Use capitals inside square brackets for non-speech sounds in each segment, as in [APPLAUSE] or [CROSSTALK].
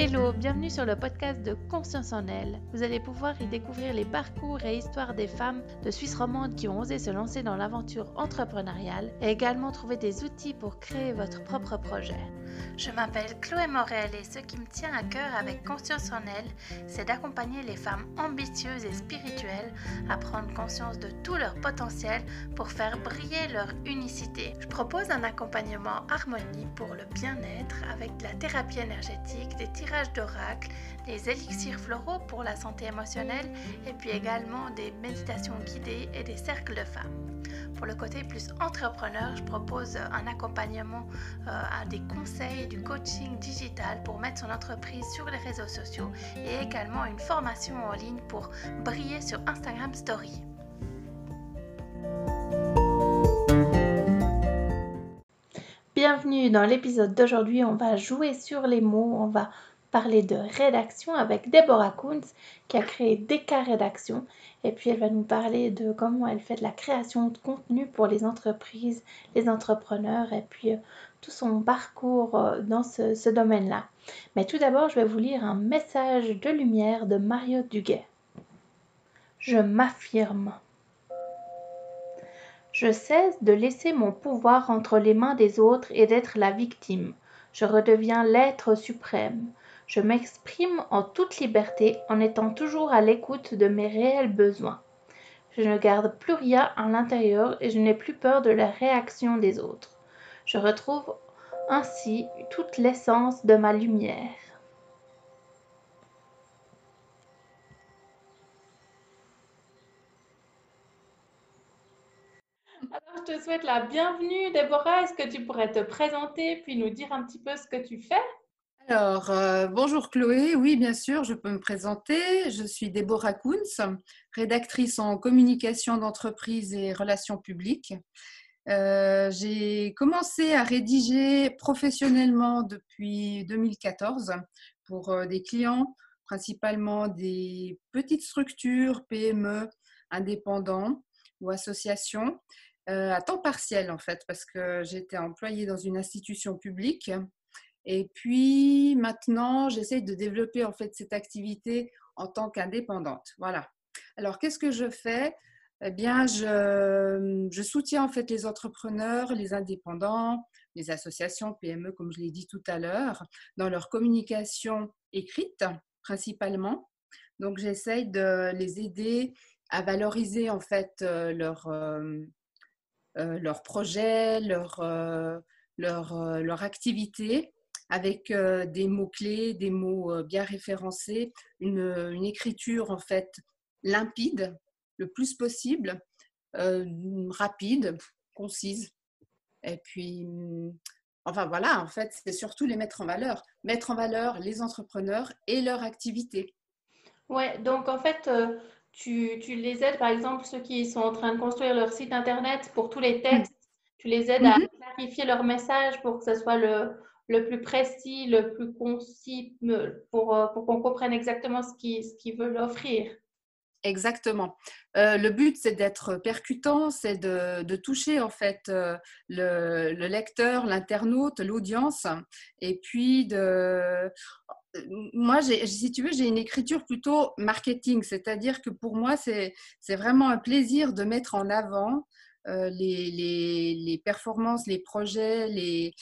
Hello, bienvenue sur le podcast de Conscience en elle. Vous allez pouvoir y découvrir les parcours et histoires des femmes de Suisse romande qui ont osé se lancer dans l'aventure entrepreneuriale et également trouver des outils pour créer votre propre projet. Je m'appelle Chloé Morel et ce qui me tient à cœur avec Conscience en elle, c'est d'accompagner les femmes ambitieuses et spirituelles à prendre conscience de tout leur potentiel pour faire briller leur unicité. Je propose un accompagnement harmonie pour le bien-être avec de la thérapie énergétique, des tirages d'oracle, des élixirs floraux pour la santé émotionnelle et puis également des méditations guidées et des cercles de femmes. Pour le côté plus entrepreneur, je propose un accompagnement euh, à des conseils, du coaching digital pour mettre son entreprise sur les réseaux sociaux et également une formation en ligne pour briller sur Instagram Story. Bienvenue dans l'épisode d'aujourd'hui, on va jouer sur les mots, on va parler de rédaction avec Deborah Kuntz qui a créé DK Rédaction et puis elle va nous parler de comment elle fait de la création de contenu pour les entreprises, les entrepreneurs et puis euh, tout son parcours euh, dans ce, domaine-là. Mais tout d'abord, je vais vous lire un message de lumière de Mario Duguet. Je m'affirme. Je cesse de laisser mon pouvoir entre les mains des autres et d'être la victime. Je redeviens l'être suprême. Je m'exprime en toute liberté en étant toujours à l'écoute de mes réels besoins. Je ne garde plus rien à l'intérieur et je n'ai plus peur de la réaction des autres. Je retrouve ainsi toute l'essence de ma lumière. Alors, je te souhaite la bienvenue, Déborah. Est-ce que tu pourrais te présenter puis nous dire un petit peu ce que tu fais? Alors, euh, bonjour Chloé. Oui, bien sûr, je peux me présenter. Je suis Déborah Kunz, rédactrice en communication d'entreprise et relations publiques. Euh, j'ai commencé à rédiger professionnellement depuis 2014 pour euh, des clients, principalement des petites structures, PME, indépendants ou associations, à temps partiel en fait, parce que j'étais employée dans une institution publique et puis maintenant, j'essaie de développer en fait cette activité en tant qu'indépendante. Voilà. Alors, qu'est-ce que je fais? Eh bien, je, soutiens en fait les entrepreneurs, les indépendants, les associations PME, comme je l'ai dit tout à l'heure, dans leur communication écrite principalement. Donc, j'essaie de les aider à valoriser en fait euh, leur, euh, euh, leur projet, leur, leur, leur activité avec euh, des mots-clés, des mots euh, bien référencés, une, écriture en fait limpide le plus possible, euh, rapide, concise. Et puis, mm, enfin voilà, en fait, c'est surtout les mettre en valeur. Mettre en valeur les entrepreneurs et leur activité. Ouais, donc en fait, tu, tu, les aides, par exemple, ceux qui sont en train de construire leur site internet pour tous les textes, tu les aides à mm-hmm. clarifier leur message pour que ce soit le, le plus précis, le plus concis pour, euh, pour qu'on comprenne exactement ce qu'ils ce qu veulent offrir. Exactement. Euh, le but, c'est d'être percutant, c'est de, toucher en fait euh, le, le, lecteur, l'internaute, l'audience, et puis. Moi, si tu veux, j'ai une écriture plutôt marketing, c'est-à-dire que pour moi, c'est vraiment un plaisir de mettre en avant les, performances, les projets, les,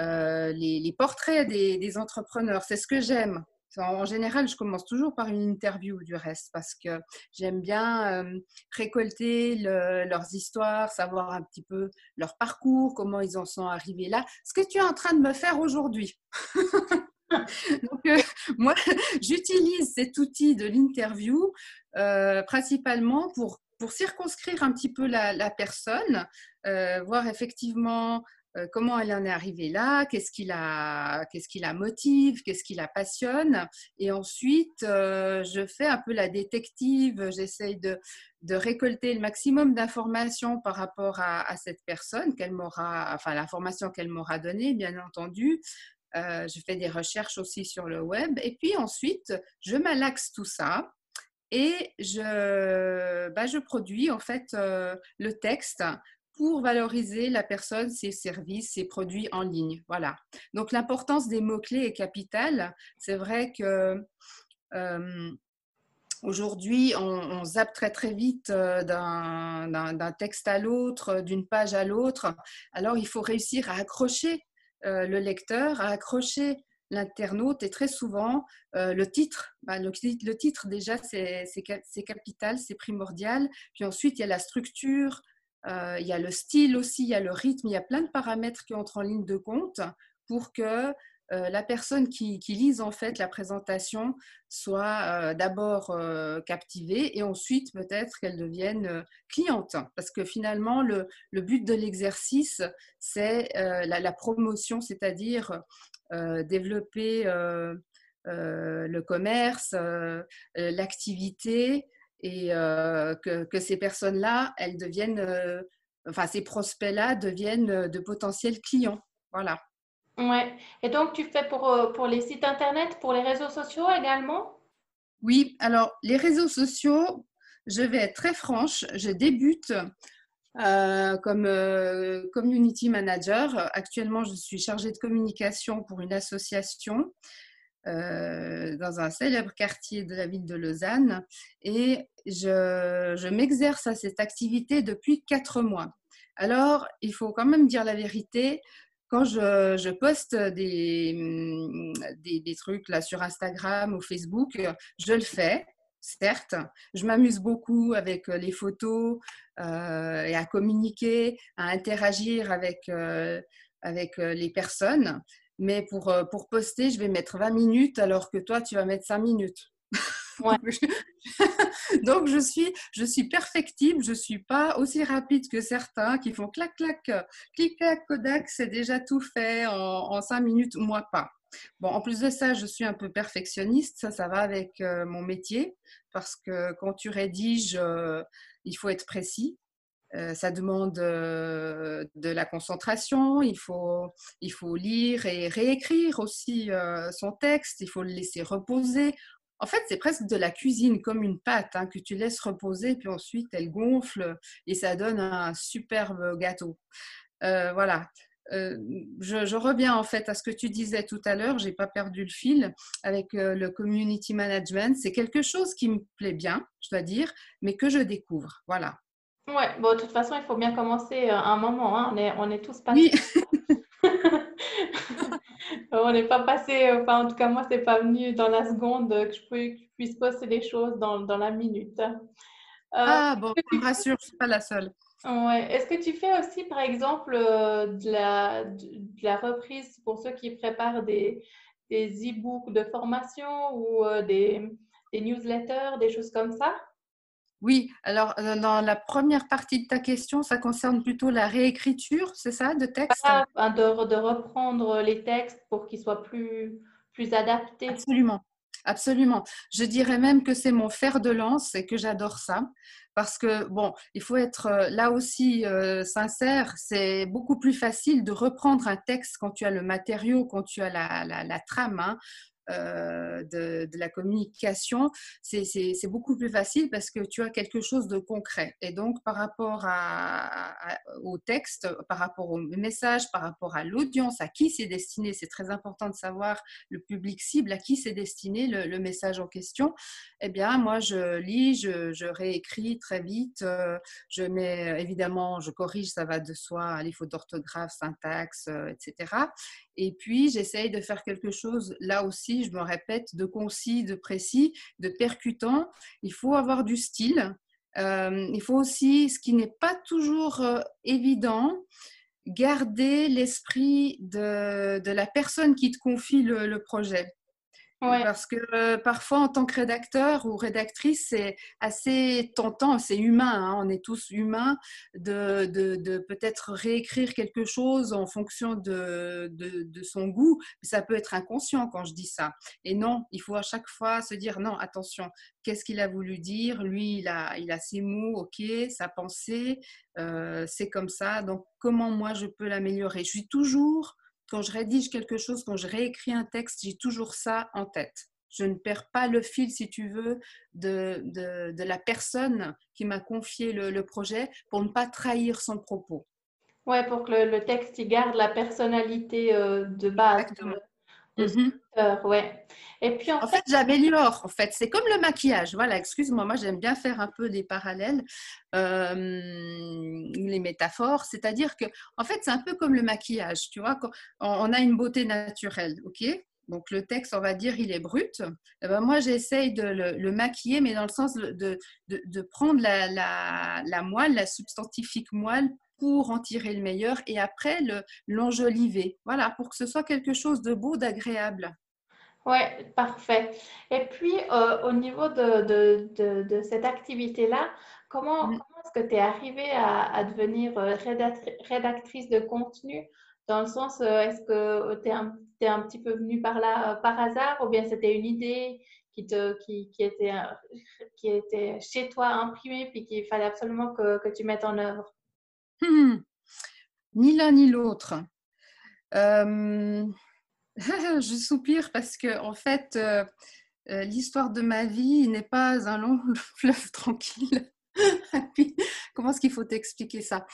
euh, les, portraits des, entrepreneurs. C'est ce que j'aime. En général, je commence toujours par une interview du reste parce que j'aime bien euh, récolter leurs histoires, savoir un petit peu leur parcours, comment ils en sont arrivés là. Ce que tu es en train de me faire aujourd'hui. [LAUGHS] Donc, euh, moi, [LAUGHS] j'utilise cet outil de l'interview principalement pour, pour circonscrire un petit peu la, personne, voir effectivement comment elle en est arrivée là, qu'est-ce qui la, qu'est-ce motive, qu'est-ce qui la passionne? Et ensuite, euh, je fais un peu la détective, j'essaye de, de récolter le maximum d'informations par rapport à, cette personne, qu'elle m'aura, enfin l'information qu'elle m'aura donnée, bien entendu. Euh, je fais des recherches aussi sur le web. Et puis ensuite, je malaxe tout ça et je, bah, je produis en fait le texte pour valoriser la personne, ses services, ses produits en ligne. Voilà. Donc l'importance des mots-clés est capitale. C'est vrai que euh, aujourd'hui, on, zappe très très vite euh, d'un texte à l'autre, d'une page à l'autre. Alors il faut réussir à accrocher euh, le lecteur, à accrocher l'internaute et très souvent le titre. Bah, le, le, titre déjà c'est capital, c'est primordial. Puis ensuite il y a la structure, euh, il y a le style aussi, il y a le rythme, il y a plein de paramètres qui entrent en ligne de compte pour que euh, la personne qui, lise en fait la présentation soit euh, d'abord captivée et ensuite peut-être qu'elle devienne cliente. Parce que finalement, le, but de l'exercice, c'est la, promotion, c'est-à-dire développer le commerce, l'activité et euh, que, ces personnes-là, elles deviennent, euh, enfin ces prospects-là deviennent euh, de potentiels clients. Voilà. Ouais. Et donc tu fais pour, pour les sites internet, pour les réseaux sociaux également? Oui. Alors les réseaux sociaux, je vais être très franche, je débute. comme community manager. Actuellement, je suis chargée de communication pour une association euh, dans un célèbre quartier de la ville de Lausanne et je, m'exerce à cette activité depuis quatre mois. Alors, il faut quand même dire la vérité. Quand je, poste des, trucs là sur Instagram ou Facebook, je le fais, certes. Je m'amuse beaucoup avec les photos euh, et à communiquer, à interagir euh, avec les personnes. Mais pour, euh, pour poster, je vais mettre 20 minutes alors que toi, tu vas mettre 5 minutes. [LAUGHS] [LAUGHS] Donc, je suis, je suis perfectible, je ne suis pas aussi rapide que certains qui font clac, clac, clic, clac, Kodak, c'est déjà tout fait en, en 5 minutes, moi pas. Bon, en plus de ça, je suis un peu perfectionniste, ça, ça va avec euh, mon métier, parce que quand tu rédiges, euh, il faut être précis. Euh, ça demande euh, de la concentration, il faut, il faut lire et réécrire aussi euh, son texte, il faut le laisser reposer. En fait, c'est presque de la cuisine, comme une pâte hein, que tu laisses reposer, puis ensuite elle gonfle et ça donne un superbe gâteau. voilà. je, reviens en fait à ce que tu disais tout à l'heure, j'ai pas perdu le fil avec le community management. C'est quelque chose qui me plaît bien, je dois dire, mais que je découvre. Voilà. Ouais, bon, de toute façon, il faut bien commencer euh, un moment. Hein. On, est, on est tous passés. Oui. [LAUGHS] on n'est pas passé, enfin, en tout cas, moi, c'est pas venu dans la seconde que je, puisse poster les choses dans, dans la minute. Euh, ah, bon, je me rassure, je ne suis pas la seule. Ouais. Est-ce que tu fais aussi, par exemple, euh, de, la, de, la reprise pour ceux qui préparent des, des e-books de formation ou des, des newsletters, des choses comme ça? Oui, alors euh, dans la première partie de ta question, ça concerne plutôt la réécriture, c'est ça, de texte? De, de, reprendre les textes pour qu'ils soient plus, plus adaptés. Absolument, absolument. Je dirais même que c'est mon fer de lance et que j'adore ça. Parce que, bon, il faut être euh, là aussi euh, sincère, c'est beaucoup plus facile de reprendre un texte quand tu as le matériau, quand tu as la, la, la trame. Hein. Euh, de, la communication, c'est beaucoup plus facile parce que tu as quelque chose de concret. Et donc, par rapport au texte, par rapport au message, par rapport à l'audience, à qui c'est destiné, c'est très important de savoir le public cible, à qui c'est destiné le, message en question. Eh bien, moi, je lis, je, réécris très vite, euh, je mets, évidemment, je corrige, ça va de soi, les fautes d'orthographe, syntaxe, euh, etc. Et puis, j'essaye de faire quelque chose, là aussi, je me répète, de concis, de précis, de percutant. Il faut avoir du style. Euh, il faut aussi, ce qui n'est pas toujours euh, évident, garder l'esprit de, la personne qui te confie le projet. Parce que euh, parfois, en tant que rédacteur ou rédactrice, c'est assez tentant, c'est humain, hein, on est tous humains, de, de, peut-être réécrire quelque chose en fonction de, de, son goût. Ça peut être inconscient quand je dis ça. Et non, il faut à chaque fois se dire non, attention, qu'est-ce qu'il a voulu dire? Lui, il a, il a ses mots, ok, sa pensée, euh, c'est comme ça. Donc, comment moi je peux l'améliorer? Je suis toujours quand je rédige quelque chose, quand je réécris un texte, j'ai toujours ça en tête. Je ne perds pas le fil, si tu veux, de, de, la personne qui m'a confié le, projet pour ne pas trahir son propos. Ouais, pour que le, texte il garde la personnalité euh, de base mhm. ouais. Et puis en, fait, j'améliore. En fait, c'est comme le maquillage. Voilà, excuse-moi, moi, j'aime bien faire un peu des parallèles, euh, les métaphores. C'est-à-dire que, en fait, c'est un peu comme le maquillage. Tu vois, on a une beauté naturelle, ok? Donc le texte, on va dire, il est brut. Eh ben, moi, j'essaye de le, maquiller, mais dans le sens de, de, prendre la, la, la, moelle, la substantifique moelle, pour en tirer le meilleur et après l'enjoliver. Voilà, pour que ce soit quelque chose de beau, d'agréable. Oui, parfait. Et puis, euh, au niveau de, de, de, cette activité-là, comment, mm. comment est-ce que tu es arrivée à, devenir euh, rédactrice de contenu? Dans le sens, euh, est-ce que tu es, es, un petit peu venue par là par hasard? Ou bien c'était une idée qui, te, qui, qui, était, qui était chez toi imprimée puis qu'il fallait absolument que, que tu mettes en œuvre? Hmm. Ni l'un ni l'autre. Euh, [LAUGHS] je soupire parce que, en fait, euh, euh, l'histoire de ma vie n'est pas un long [LAUGHS] fleuve tranquille. [LAUGHS] Comment est-ce qu'il faut t'expliquer ça?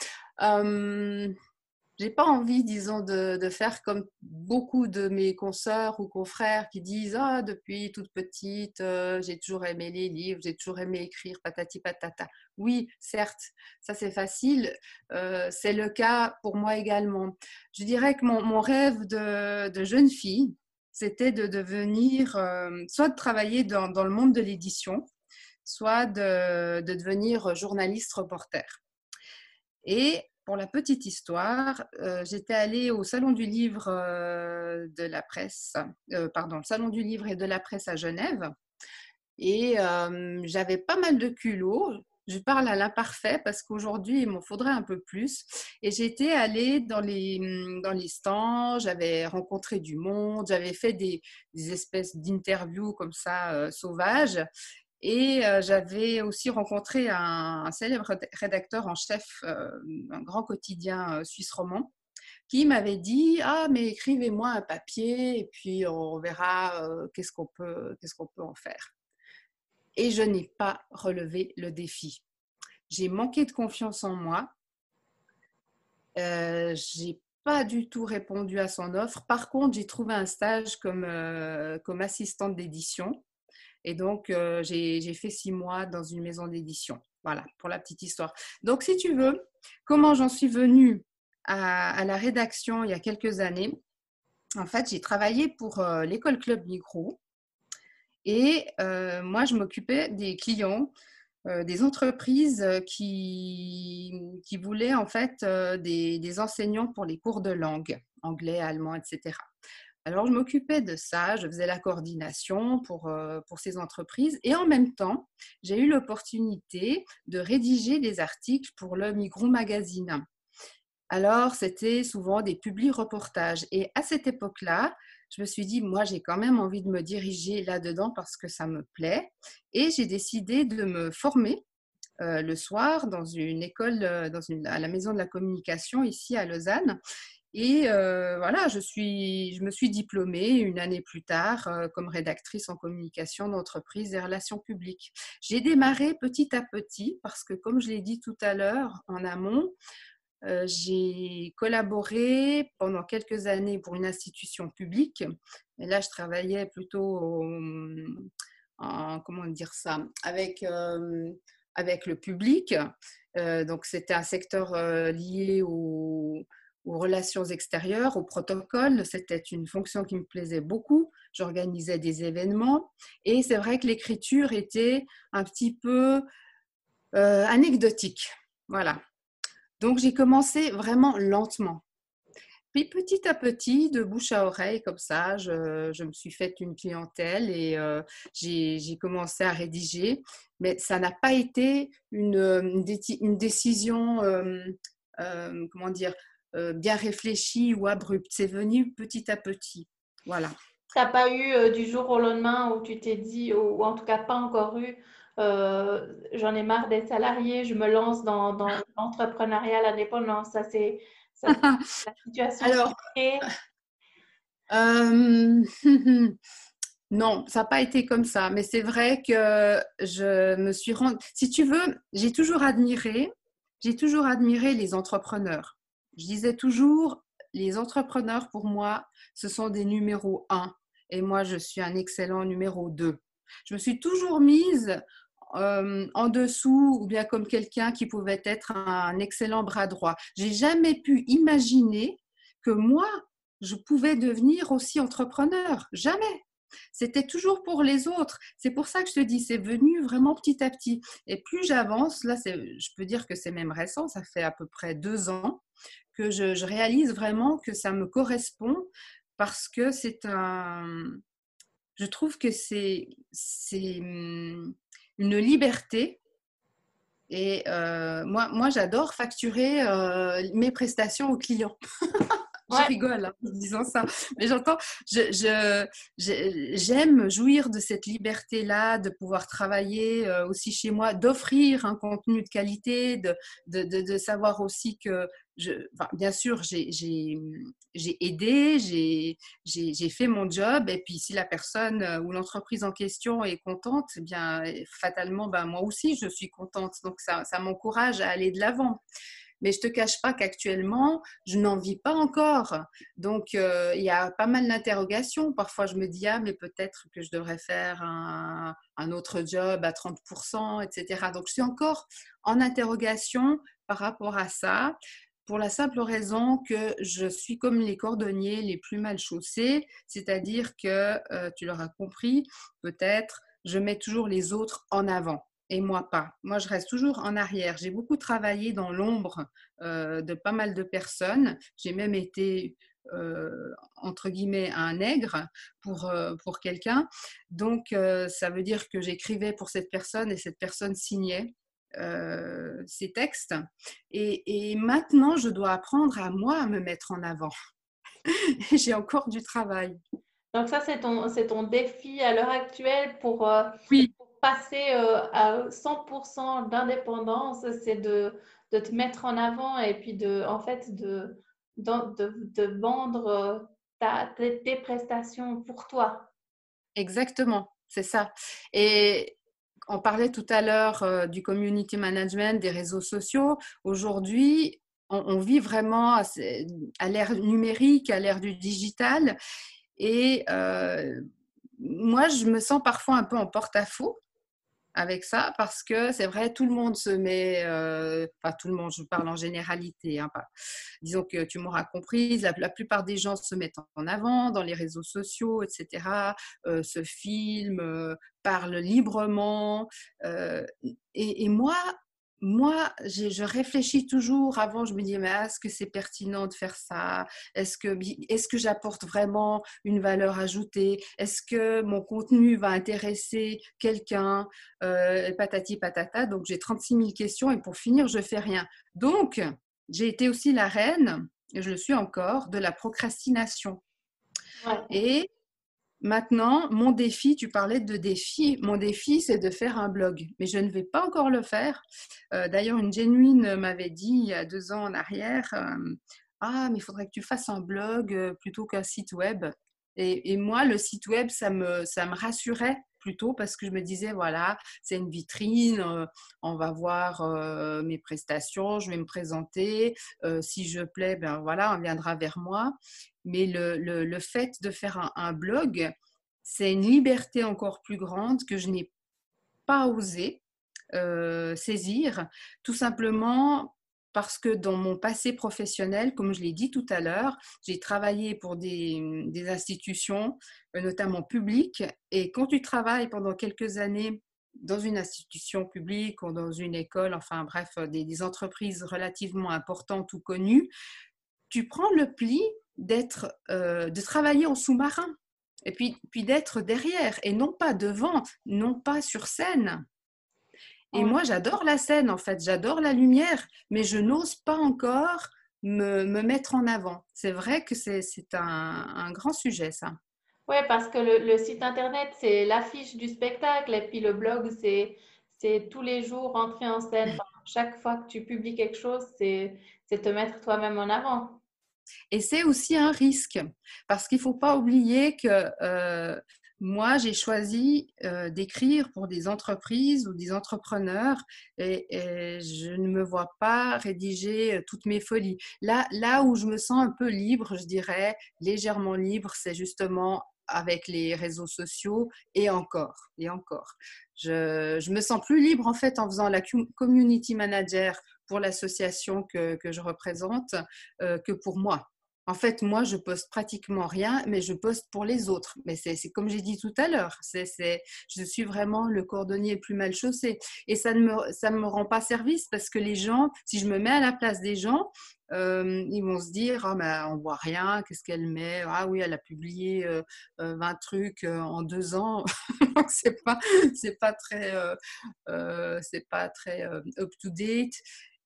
J'ai pas envie, disons, de, faire comme beaucoup de mes consoeurs ou confrères qui disent Ah, depuis toute petite, euh, j'ai toujours aimé les livres, j'ai toujours aimé écrire, patati patata. Oui, certes, ça c'est facile. Euh, c'est le cas pour moi également. Je dirais que mon, rêve de, jeune fille, c'était de devenir, euh, soit de travailler dans, le monde de l'édition, soit de, de devenir journaliste reporter. Et pour la petite histoire, euh, j'étais allée au Salon du Livre euh, de la presse, euh, pardon, le Salon du Livre et de la presse à Genève. Et j'avais pas mal de culot. Je parle à l'imparfait parce qu'aujourd'hui, il m'en faudrait un peu plus. Et j'étais allée dans les, dans les stands, j'avais rencontré du monde, j'avais fait des, des espèces d'interviews comme ça sauvages. Et euh, j'avais aussi rencontré un, célèbre rédacteur en chef euh, d'un grand quotidien euh, suisse roman qui m'avait dit ah mais écrivez-moi un papier et puis on verra qu'est-ce qu'on peut qu'est-ce peut en faire. Et je n'ai pas relevé le défi. J'ai manqué de confiance en moi. Euh, j'ai pas du tout répondu à son offre. Par contre, j'ai trouvé un stage comme, comme assistante d'édition et donc, euh, j'ai fait six mois dans une maison d'édition. Voilà, pour la petite histoire. Donc, si tu veux, comment j'en suis venue à, la rédaction il y a quelques années? En fait, j'ai travaillé pour euh, l'école Club Micro. Et euh, moi, je m'occupais des clients, des entreprises qui, qui voulaient en fait des, des enseignants pour les cours de langue, anglais, allemand, etc. Alors, je m'occupais de ça, je faisais la coordination pour, euh, pour ces entreprises et en même temps, j'ai eu l'opportunité de rédiger des articles pour le Migros Magazine. Alors, c'était souvent des publi-reportages. Et à cette époque-là, je me suis dit, moi, j'ai quand même envie de me diriger là-dedans parce que ça me plaît. Et j'ai décidé de me former euh, le soir dans une école, euh, à la Maison de la Communication ici à Lausanne. Et euh, voilà, je, suis, je me suis diplômée une année plus tard euh, comme rédactrice en communication d'entreprise et relations publiques. J'ai démarré petit à petit parce que, comme je l'ai dit tout à l'heure en amont, euh, j'ai collaboré pendant quelques années pour une institution publique. Et là, je travaillais plutôt en, comment dire ça, avec, avec le public. donc, c'était un secteur lié au aux relations extérieures, au protocole. C'était une fonction qui me plaisait beaucoup. J'organisais des événements et c'est vrai que l'écriture était un petit peu euh, anecdotique. Voilà. Donc j'ai commencé vraiment lentement. Puis petit à petit, de bouche à oreille, comme ça, je, me suis faite une clientèle et euh, j'ai commencé à rédiger. Mais ça n'a pas été une, décision, euh, comment dire, bien réfléchi ou abrupt. C'est venu petit à petit. Voilà. Tu n'as pas eu euh, du jour au lendemain où tu t'es dit, ou, en tout cas pas encore eu, euh, j'en ai marre d'être salarié, je me lance dans, dans [LAUGHS] l'entrepreneuriat, l'indépendance. Ça, c'est [LAUGHS] la situation. Alors, [LAUGHS] non, ça n'a pas été comme ça. Mais c'est vrai que je me suis rendue. Si tu veux, j'ai toujours admiré, j'ai toujours admiré les entrepreneurs Je disais toujours, les entrepreneurs, pour moi, ce sont des numéros 1 et moi, je suis un excellent numéro 2. Je me suis toujours mise euh, en dessous ou bien comme quelqu'un qui pouvait être un excellent bras droit. J'ai jamais pu imaginer que moi, je pouvais devenir aussi entrepreneur. Jamais. C'était toujours pour les autres. C'est pour ça que je te dis, c'est venu vraiment petit à petit. Et plus j'avance, là, je peux dire que c'est même récent, ça fait à peu près deux ans que je réalise vraiment que ça me correspond parce que c'est un, je trouve que c'est hum, une liberté. Et euh, moi, moi j'adore facturer euh, mes prestations aux clients. [LAUGHS] je rigole hein, en disant ça. Mais j'entends, j'aime je, jouir de cette liberté-là, de pouvoir travailler euh, aussi chez moi, d'offrir un contenu de qualité, de, de, de, savoir aussi que bien sûr, j'ai aidé, j'ai fait mon job, et puis si la personne euh, ou l'entreprise en question est contente, eh bien fatalement, ben, moi aussi, je suis contente. Donc, ça, ça m'encourage à aller de l'avant. Mais je te cache pas qu'actuellement, je n'en vis pas encore. Donc, euh, il y a pas mal d'interrogations. Parfois, je me dis, ah, mais peut-être que je devrais faire un, un autre job à 30%, etc. Donc, je suis encore en interrogation par rapport à ça pour la simple raison que je suis comme les cordonniers les plus mal chaussés, c'est-à-dire que, euh, tu l'auras compris, peut-être, je mets toujours les autres en avant et moi pas. Moi, je reste toujours en arrière. J'ai beaucoup travaillé dans l'ombre euh, de pas mal de personnes. J'ai même été euh, entre guillemets un nègre pour, pour quelqu'un. Donc, ça veut dire que j'écrivais pour cette personne et cette personne signait. Euh, ces textes. Et, maintenant, je dois apprendre à moi à me mettre en avant. [LAUGHS] J'ai encore du travail. Donc ça, c'est ton, ton défi à l'heure actuelle pour, euh, passer euh, à 100% d'indépendance, c'est de, te mettre en avant et puis de, en fait, de, vendre ta, tes prestations pour toi. Exactement, c'est ça. Et on parlait tout à l'heure euh, du community management, des réseaux sociaux. Aujourd'hui, on, vit vraiment à, l'ère numérique, à l'ère du digital. Et euh, moi, je me sens parfois un peu en porte-à-faux avec ça parce que c'est vrai, tout le monde se met, euh, enfin tout le monde, je parle en généralité, hein, disons que tu m'auras compris, la, plupart des gens se mettent en avant dans les réseaux sociaux, etc., euh, se filment, euh, parlent librement. et, moi, moi, je, réfléchis toujours avant, je me dis, mais est-ce que c'est pertinent de faire ça? Est-ce que, est que j'apporte vraiment une valeur ajoutée? Est-ce que mon contenu va intéresser quelqu'un? Euh, Patati patata. Donc, j'ai 36 000 questions et pour finir, je fais rien. Donc, j'ai été aussi la reine, et je le suis encore, de la procrastination. Et Maintenant, mon défi, tu parlais de défi, mon défi, c'est de faire un blog, mais je ne vais pas encore le faire. Euh, d'ailleurs, une genuine m'avait dit il y a deux ans en arrière, euh, ah, mais il faudrait que tu fasses un blog euh, plutôt qu'un site web. Et, moi, le site web, ça me, ça me rassurait plutôt parce que je me disais, voilà, c'est une vitrine, on va voir mes prestations, je vais me présenter, si je plais, ben voilà, on viendra vers moi. Mais le, le, fait de faire un, blog, c'est une liberté encore plus grande que je n'ai pas osé euh, saisir, tout simplement parce que dans mon passé professionnel, comme je l'ai dit tout à l'heure, j'ai travaillé pour des, institutions, euh, notamment publiques, et quand tu travailles pendant quelques années dans une institution publique ou dans une école, enfin bref, des, des entreprises relativement importantes ou connues, tu prends le pli d'être, euh, de travailler en sous-marin et puis d'être derrière et non pas devant, non pas sur scène. Et moi, j'adore la scène, en fait, j'adore la lumière, mais je n'ose pas encore me, me, mettre en avant. C'est vrai que c'est un, un, grand sujet, ça. Oui, parce que le, le site Internet, c'est l'affiche du spectacle, et puis le blog, c'est tous les jours entrer en scène. [LAUGHS] chaque fois que tu publies quelque chose, c'est te mettre toi-même en avant. Et c'est aussi un risque, parce qu'il ne faut pas oublier que euh, moi, j'ai choisi d'écrire pour des entreprises ou des entrepreneurs et, je ne me vois pas rédiger toutes mes folies. Là, là où je me sens un peu libre, je dirais, légèrement libre, c'est justement avec les réseaux sociaux et encore, et encore. Je, me sens plus libre en fait en faisant la community manager pour l'association que, que, je représente que pour moi. En fait, moi, je poste pratiquement rien, mais je poste pour les autres. Mais c'est comme j'ai dit tout à l'heure, je suis vraiment le cordonnier le plus mal chaussé. Et ça ne me, ça me rend pas service parce que les gens, si je me mets à la place des gens, euh, ils vont se dire oh, ben, on voit rien, qu'est-ce qu'elle met? Ah oui, elle a publié 20 euh, euh, trucs en deux ans. [LAUGHS] c'est pas, c'est pas très, c'est pas très up to date.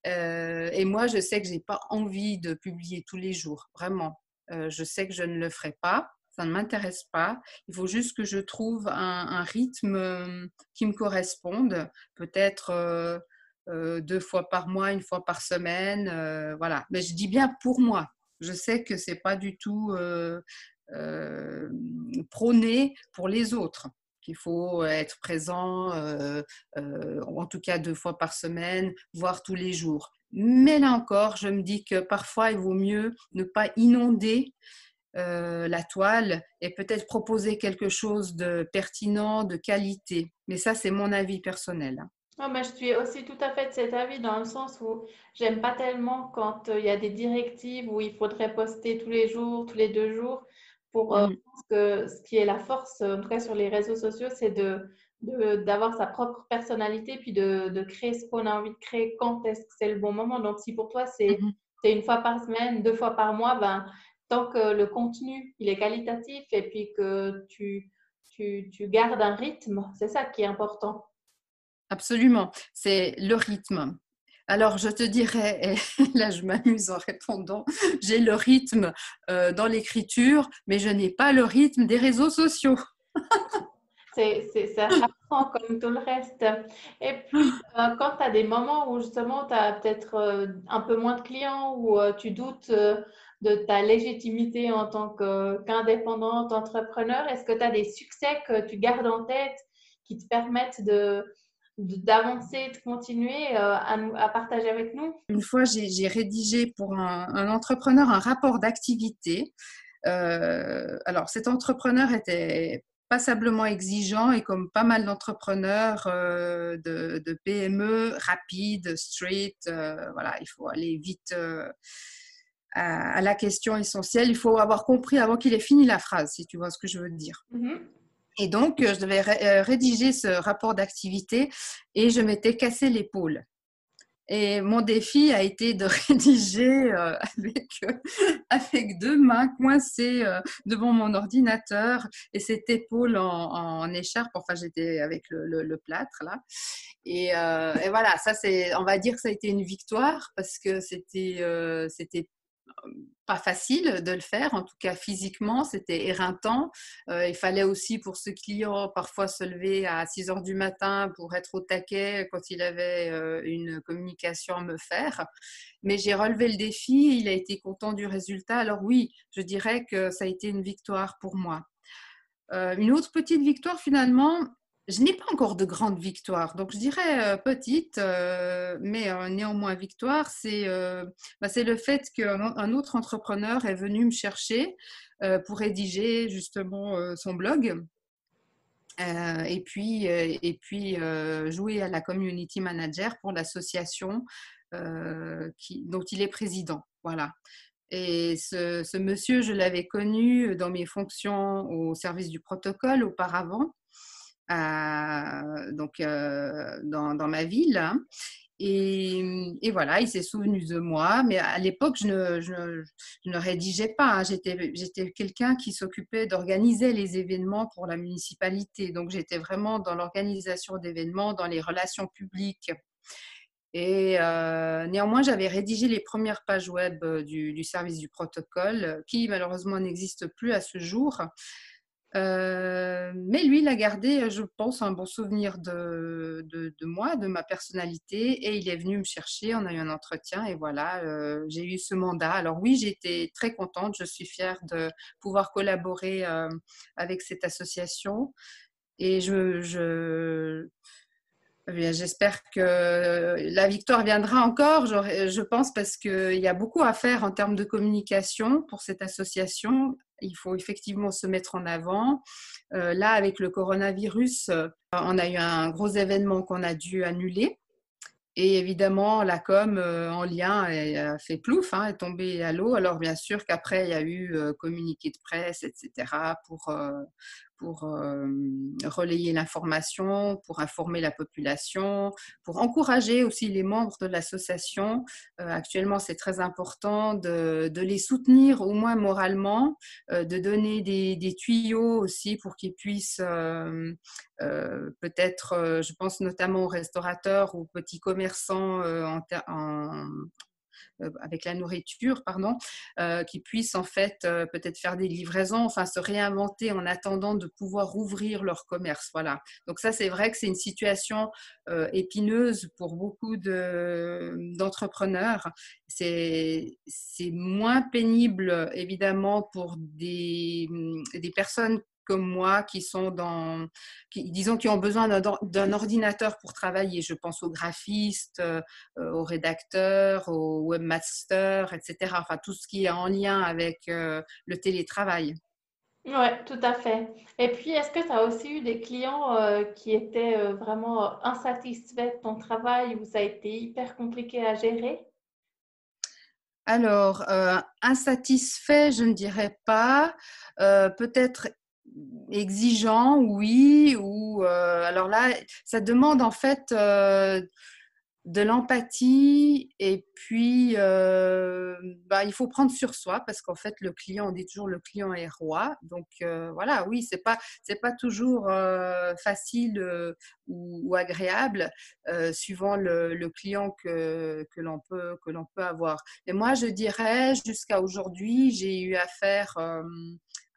Euh, et moi, je sais que je n'ai pas envie de publier tous les jours, vraiment. Euh, je sais que je ne le ferai pas, ça ne m'intéresse pas. Il faut juste que je trouve un, rythme euh, qui me corresponde, peut-être deux fois par mois, une fois par semaine, voilà. Mais je dis bien pour moi. Je sais que c'est pas du tout prôné pour les autres qu'il faut être présent, euh, euh, en tout cas deux fois par semaine, voire tous les jours. Mais là encore, je me dis que parfois, il vaut mieux ne pas inonder euh, la toile et peut-être proposer quelque chose de pertinent, de qualité. Mais ça, c'est mon avis personnel. Mais je suis aussi tout à fait de cet avis dans le sens où j'aime pas tellement quand il y a des directives où il faudrait poster tous les jours, tous les deux jours pour euh, mm. que ce qui est la force, en tout cas sur les réseaux sociaux, c'est de d'avoir sa propre personnalité puis de, de créer ce qu'on a envie de créer quand est-ce que c'est le bon moment. Donc, si pour toi, c'est mm-hmm. une fois par semaine, deux fois par mois, ben, tant que le contenu, il est qualitatif et puis que tu, tu, tu gardes un rythme, c'est ça qui est important. Absolument, c'est le rythme. Alors, je te dirais, et là je m'amuse en répondant, j'ai le rythme euh, dans l'écriture, mais je n'ai pas le rythme des réseaux sociaux. [LAUGHS] c'est, ça apprend comme tout le reste. Et puis, euh, quand tu as des moments où justement tu as peut-être euh, un peu moins de clients, ou tu doutes de ta légitimité en tant qu'indépendante, entrepreneur, est-ce que tu as des succès que tu gardes en tête qui te permettent de, d'avancer, de continuer euh, à, nous, à, partager avec nous Une fois, j'ai rédigé pour un, entrepreneur un rapport d'activité. Euh, alors, cet entrepreneur était passablement exigeant et comme pas mal d'entrepreneurs euh, de, PME, rapide, street, voilà, il faut aller vite à, la question essentielle. Il faut avoir compris avant qu'il ait fini la phrase, si tu vois ce que je veux dire. Mm-hmm. Et donc, euh, je devais euh, rédiger ce rapport d'activité et je m'étais cassé l'épaule. Et mon défi a été de [LAUGHS] rédiger euh, avec, deux mains coincées devant mon ordinateur et cette épaule en, écharpe. Enfin, j'étais avec le, plâtre là. Et, voilà, ça on va dire que ça a été une victoire parce que c'était pas facile de le faire, en tout cas physiquement, c'était éreintant. Euh, il fallait aussi pour ce client parfois se lever à 6 heures du matin pour être au taquet quand il avait euh, une communication à me faire. Mais j'ai relevé le défi, il a été content du résultat. Alors oui, je dirais que ça a été une victoire pour moi. Euh, une autre petite victoire finalement, je n'ai pas encore de grande victoire. Donc, je dirais euh, petite, euh, mais euh, néanmoins victoire, c'est bah, le fait qu'un autre entrepreneur est venu me chercher pour rédiger justement son blog. et puis, et puis jouer à la community manager pour l'association dont il est président. Voilà. Et ce monsieur, je l'avais connu dans mes fonctions au service du protocole auparavant donc, euh, dans, ma ville. Et, voilà, il s'est souvenu de moi, mais à l'époque, je ne, rédigeais pas. Hein. J'étais quelqu'un qui s'occupait d'organiser les événements pour la municipalité. Donc, j'étais vraiment dans l'organisation d'événements, dans les relations publiques. Et euh, néanmoins, j'avais rédigé les premières pages web du, du service du protocole, qui malheureusement n'existe plus à ce jour. Euh, mais lui, il a gardé, je pense, un bon souvenir de, moi, de ma personnalité, et il est venu me chercher. On a eu un entretien, et voilà, euh, j'ai eu ce mandat. Alors oui, j'étais très contente. Je suis fière de pouvoir collaborer euh, avec cette association, et eh J'espère que la victoire viendra encore, je pense, parce qu'il y a beaucoup à faire en termes de communication pour cette association. Il faut effectivement se mettre en avant. Euh, là, avec le coronavirus, euh, on a eu un gros événement qu'on a dû annuler. Et évidemment, la com euh, en lien a fait plouf, hein, est tombée à l'eau. Alors bien sûr qu'après, il y a eu communiqué de presse, etc., pour, pour euh, relayer l'information, pour informer la population, pour encourager aussi les membres de l'association. Euh, actuellement, c'est très important de, les soutenir au moins moralement, euh, de donner des, tuyaux aussi pour qu'ils puissent peut-être, je pense notamment aux restaurateurs, aux petits commerçants en, en, avec la nourriture, pardon, euh, qui puissent en fait euh, peut-être faire des livraisons, enfin se réinventer en attendant de pouvoir ouvrir leur commerce. Voilà. Donc ça, c'est vrai que c'est une situation épineuse pour beaucoup d'entrepreneurs. c'est moins pénible, évidemment, pour des, des personnes comme moi qui sont dans, qui, disons, qui ont besoin d'un ordinateur pour travailler. Je pense aux graphistes, euh, aux rédacteurs, aux webmasters, etc. Enfin, tout ce qui est en lien avec euh, le télétravail. Oui, tout à fait. Et puis, est-ce que tu as aussi eu des clients euh, qui étaient vraiment insatisfaits de ton travail ou ça a été hyper compliqué à gérer? Alors, insatisfait, je ne dirais pas. Peut-être exigeant, oui, ou euh, alors là, ça demande en fait euh, de l'empathie et puis euh, bah, il faut prendre sur soi parce qu'en fait le client, on dit toujours le client est roi, donc voilà, oui, c'est pas c'est pas toujours facile ou, agréable suivant le, le, client que, que l'on peut que l'on peut avoir. Mais moi, je dirais jusqu'à aujourd'hui, j'ai eu affaire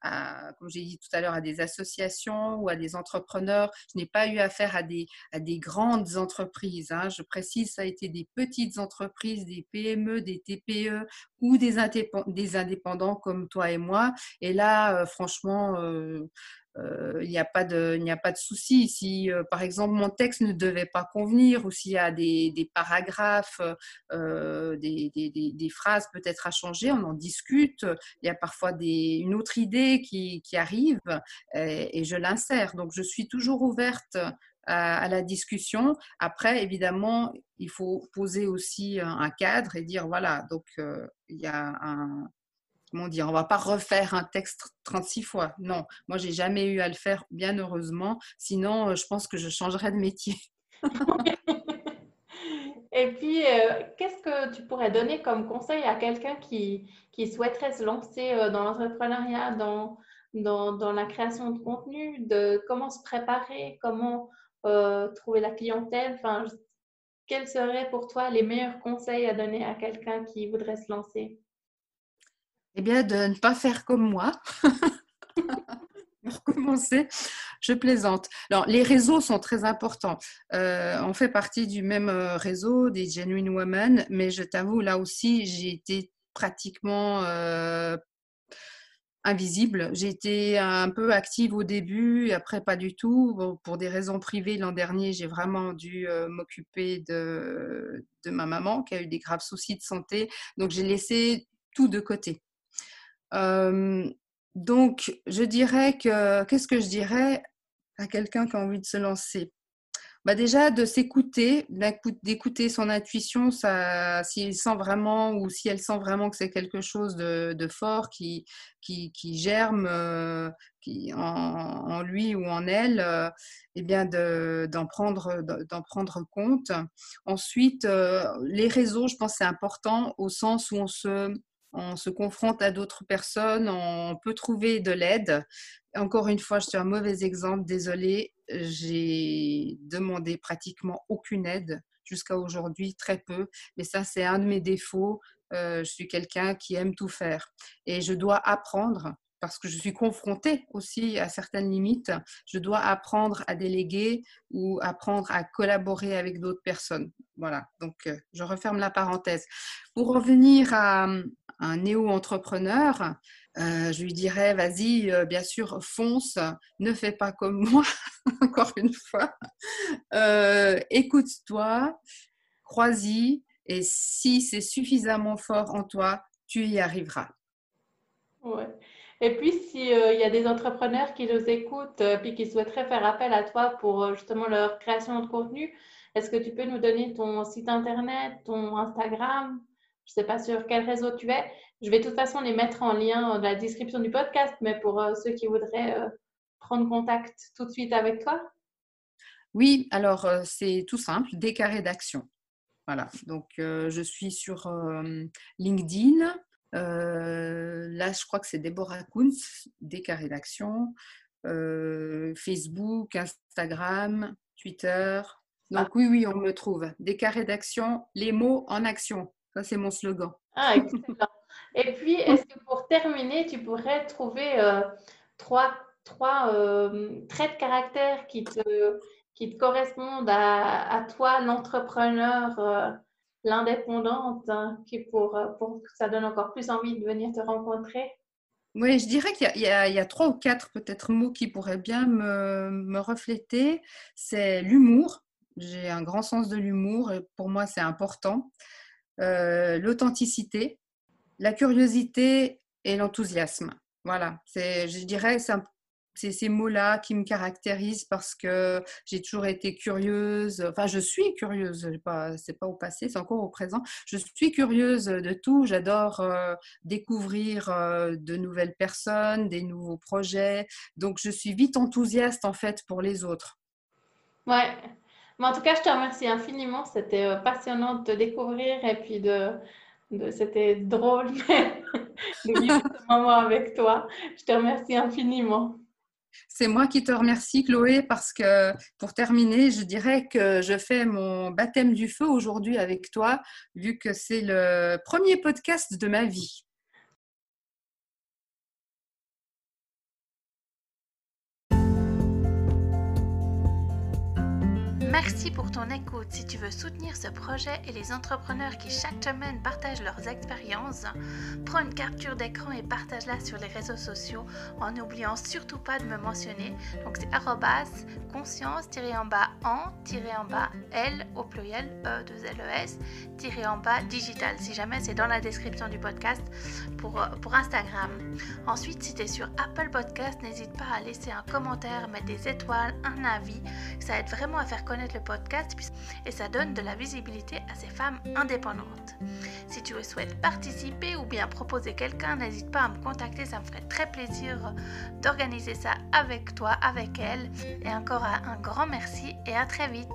comme j'ai dit tout à l'heure, à des associations ou à des entrepreneurs. Je n'ai pas eu affaire à des, à des grandes entreprises. Hein. Je précise, ça a été des petites entreprises, des PME, des TPE ou des, des indépendants comme toi et moi. Et là, euh, franchement, euh, il n'y a pas de, il n'y a pas de souci. Si, euh, par exemple, mon texte ne devait pas convenir ou s'il y a des, des paragraphes, euh, des, des, des, phrases peut-être à changer, on en discute. Il y a parfois une autre idée qui, qui arrive et, je l'insère. Donc, je suis toujours ouverte à, à, la discussion. Après, évidemment, il faut poser aussi un cadre et dire, voilà, donc il y a un, comment dire, on va pas refaire un texte 36 fois. Non, moi j'ai jamais eu à le faire, bien heureusement. Sinon, euh, je pense que je changerais de métier. [LAUGHS] Et puis, euh, qu'est-ce que tu pourrais donner comme conseil à quelqu'un qui, souhaiterait se lancer euh, dans l'entrepreneuriat, dans, la création de contenu, de comment se préparer, comment trouver la clientèle? Quels seraient pour toi les meilleurs conseils à donner à quelqu'un qui voudrait se lancer? Eh bien, de ne pas faire comme moi. [LAUGHS] Pour je plaisante. Alors, les réseaux sont très importants. Euh, on fait partie du même euh, réseau des Genuine Women, mais je t'avoue, là aussi, j'ai été pratiquement euh, invisible. J'ai été un peu active au début après pas du tout. pour des raisons privées, l'an dernier, j'ai vraiment dû m'occuper de, de ma maman qui a eu des graves soucis de santé. Donc j'ai laissé tout de côté donc, je dirais que, qu'est-ce que je dirais à quelqu'un qui a envie de se lancer? Bah Déjà, de s'écouter, d'écouter son intuition, s'il sent vraiment ou si elle sent vraiment que c'est quelque chose de, fort qui, qui, germe qui, en, lui ou en elle, eh bien d'en prendre, d'en prendre compte. Ensuite, les réseaux, je pense c'est important au sens où on se on se confronte à d'autres personnes, on peut trouver de l'aide. Encore une fois, je suis un mauvais exemple, désolée, j'ai demandé pratiquement aucune aide jusqu'à aujourd'hui, très peu, mais ça c'est un de mes défauts. Euh, je suis quelqu'un qui aime tout faire et je dois apprendre parce que je suis confrontée aussi à certaines limites. Je dois apprendre à déléguer ou apprendre à collaborer avec d'autres personnes. Voilà, donc euh, je referme la parenthèse. Pour revenir à, un néo-entrepreneur, euh, je lui dirais, vas-y, euh, bien sûr, fonce, ne fais pas comme [LAUGHS] moi, encore une fois. Écoute-toi, crois-y, et si c'est suffisamment fort en toi, tu y arriveras. Ouais. Et puis, s'il euh, y a des entrepreneurs qui nous écoutent euh, qui souhaiteraient faire appel à toi pour euh, justement leur création de contenu, est-ce que tu peux nous donner ton site internet, ton Instagram? Je ne sais pas sur quel réseau tu es. Je vais de toute façon les mettre en lien dans la description du podcast, mais pour ceux qui voudraient prendre contact tout de suite avec toi. Oui, alors c'est tout simple, des carrés d'action. Voilà, donc je suis sur LinkedIn, euh, là, je crois que c'est Déborah Kunz, DK Rédaction, euh, Facebook, Instagram, Twitter. Donc oui, oui, on me trouve. DK Rédaction, les mots en action. Ça, c'est mon slogan. Ah, excellent. Et puis, est-ce que pour terminer, tu pourrais trouver euh, trois, trois traits de caractère qui te, qui te correspondent à, à toi, l'entrepreneur l'indépendante hein, qui pour, euh, pour que ça donne encore plus envie de venir te rencontrer? Oui, je dirais qu'il y, y, a trois ou quatre peut-être mots qui pourraient bien me, me refléter. C'est l'humour. J'ai un grand sens de l'humour et pour moi c'est important. Euh, l'authenticité, la curiosité et l'enthousiasme. Voilà, je dirais, c'est ces mots-là qui me caractérisent parce que j'ai toujours été curieuse. Enfin, je suis curieuse. Ce c'est pas au passé, c'est encore au présent. Je suis curieuse de tout. J'adore euh, découvrir euh, de nouvelles personnes, des nouveaux projets. Donc, je suis vite enthousiaste en fait pour les autres. Ouais. En tout cas, je te remercie infiniment. C'était euh, passionnant de te découvrir et puis c'était drôle [LAUGHS] de vivre ce moment avec toi. Je te remercie infiniment. C'est moi qui te remercie, Chloé, parce que pour terminer, je dirais que je fais mon baptême du feu aujourd'hui avec toi, vu que c'est le premier podcast de ma vie. Merci pour ton écoute. Si tu veux soutenir ce projet et les entrepreneurs qui chaque semaine partagent leurs expériences, prends une capture d'écran et partage-la sur les réseaux sociaux en n'oubliant surtout pas de me mentionner. Donc c'est conscience-en bas en bas L au pluriel E 2 L E S en bas digital. Si jamais c'est dans la description du podcast pour, pour Instagram. Ensuite, si tu es sur Apple Podcast, n'hésite pas à laisser un commentaire, mettre des étoiles, un avis. Ça aide vraiment à faire connaître le podcast et ça donne de la visibilité à ces femmes indépendantes. Si tu souhaites participer ou bien proposer quelqu'un, n'hésite pas à me contacter, ça me ferait très plaisir d'organiser ça avec toi, avec elle. Et encore un grand merci et à très vite.